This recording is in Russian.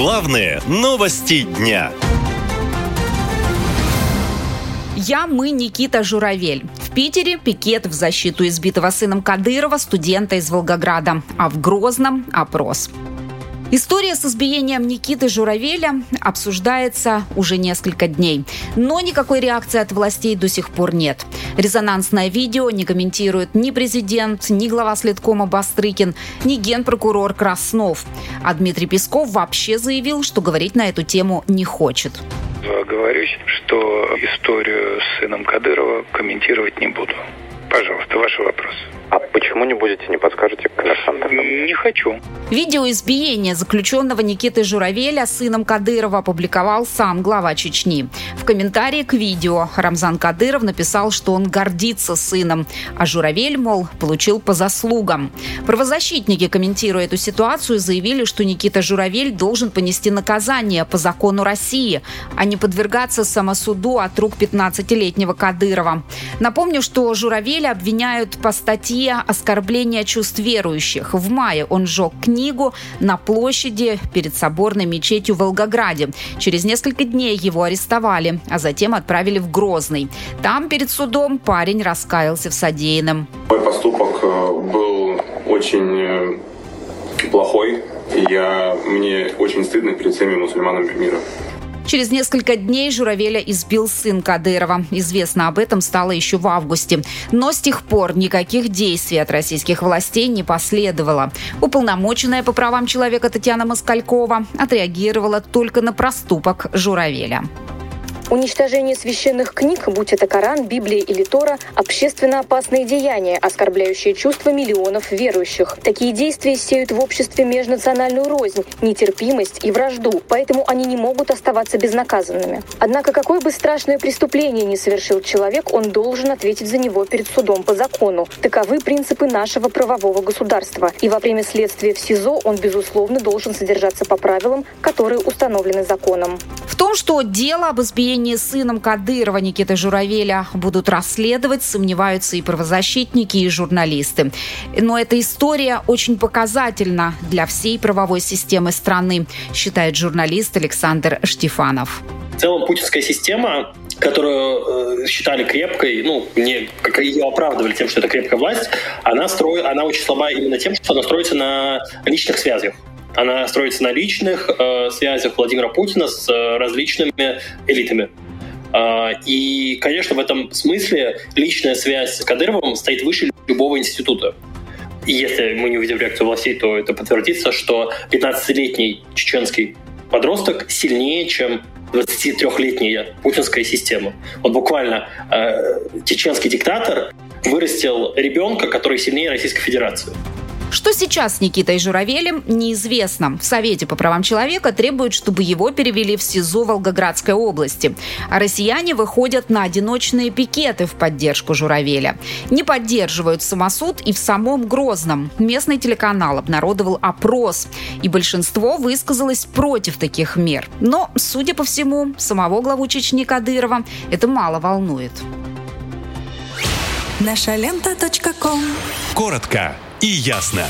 Главные новости дня. Я, мы, Никита Журавель. В Питере пикет в защиту избитого сыном Кадырова студента из Волгограда, а в Грозном – опрос. История с избиением Никиты Журавеля обсуждается уже несколько дней. Но никакой реакции от властей до сих пор нет. Резонансное видео не комментирует ни президент, ни глава следкома Бастрыкин, ни генпрокурор Краснов. А Дмитрий Песков вообще заявил, что говорить на эту тему не хочет. Оговорюсь, что историю с сыном Кадырова комментировать не буду. Пожалуйста, ваши вопросы. А почему не будете, не подскажете коммерсантам? Не хочу. Видео избиения заключенного Никиты Журавеля сыном Кадырова опубликовал сам глава Чечни. В комментарии к видео Рамзан Кадыров написал, что он гордится сыном, а Журавель, мол, получил по заслугам. Правозащитники, комментируя эту ситуацию, заявили, что Никита Журавель должен понести наказание по закону России, а не подвергаться самосуду от рук 15-летнего Кадырова. Напомню, что Журавеля обвиняют по статье статье «Оскорбление чувств верующих». В мае он сжег книгу на площади перед соборной мечетью в Волгограде. Через несколько дней его арестовали, а затем отправили в Грозный. Там перед судом парень раскаялся в содеянном. Мой поступок э, был очень э, плохой. Я, мне очень стыдно перед всеми мусульманами мира. Через несколько дней Журавеля избил сын Кадырова. Известно об этом стало еще в августе. Но с тех пор никаких действий от российских властей не последовало. Уполномоченная по правам человека Татьяна Москалькова отреагировала только на проступок Журавеля. Уничтожение священных книг, будь это Коран, Библия или Тора, общественно опасные деяния, оскорбляющие чувства миллионов верующих. Такие действия сеют в обществе межнациональную рознь, нетерпимость и вражду, поэтому они не могут оставаться безнаказанными. Однако, какое бы страшное преступление ни совершил человек, он должен ответить за него перед судом по закону. Таковы принципы нашего правового государства. И во время следствия в СИЗО он, безусловно, должен содержаться по правилам, которые установлены законом. Том, что дело об избиении сыном Кадырова Никиты Журавеля будут расследовать, сомневаются и правозащитники, и журналисты. Но эта история очень показательна для всей правовой системы страны, считает журналист Александр Штефанов. В целом путинская система которую э, считали крепкой, ну, не, как ее оправдывали тем, что это крепкая власть, она, строит, она очень слаба именно тем, что она строится на личных связях. Она строится на личных э, связях Владимира Путина с э, различными элитами. Э, и, конечно, в этом смысле личная связь с Кадыровым стоит выше любого института. И если мы не увидим реакцию властей, то это подтвердится, что 15-летний чеченский подросток сильнее, чем 23-летняя путинская система. Вот буквально э, чеченский диктатор вырастил ребенка, который сильнее Российской Федерации. Что сейчас с Никитой Журавелем, неизвестно. В Совете по правам человека требуют, чтобы его перевели в СИЗО Волгоградской области. А россияне выходят на одиночные пикеты в поддержку Журавеля. Не поддерживают самосуд и в самом Грозном. Местный телеканал обнародовал опрос, и большинство высказалось против таких мер. Но, судя по всему, самого главу Чечни Кадырова это мало волнует. Наша лента. Коротко и ясно.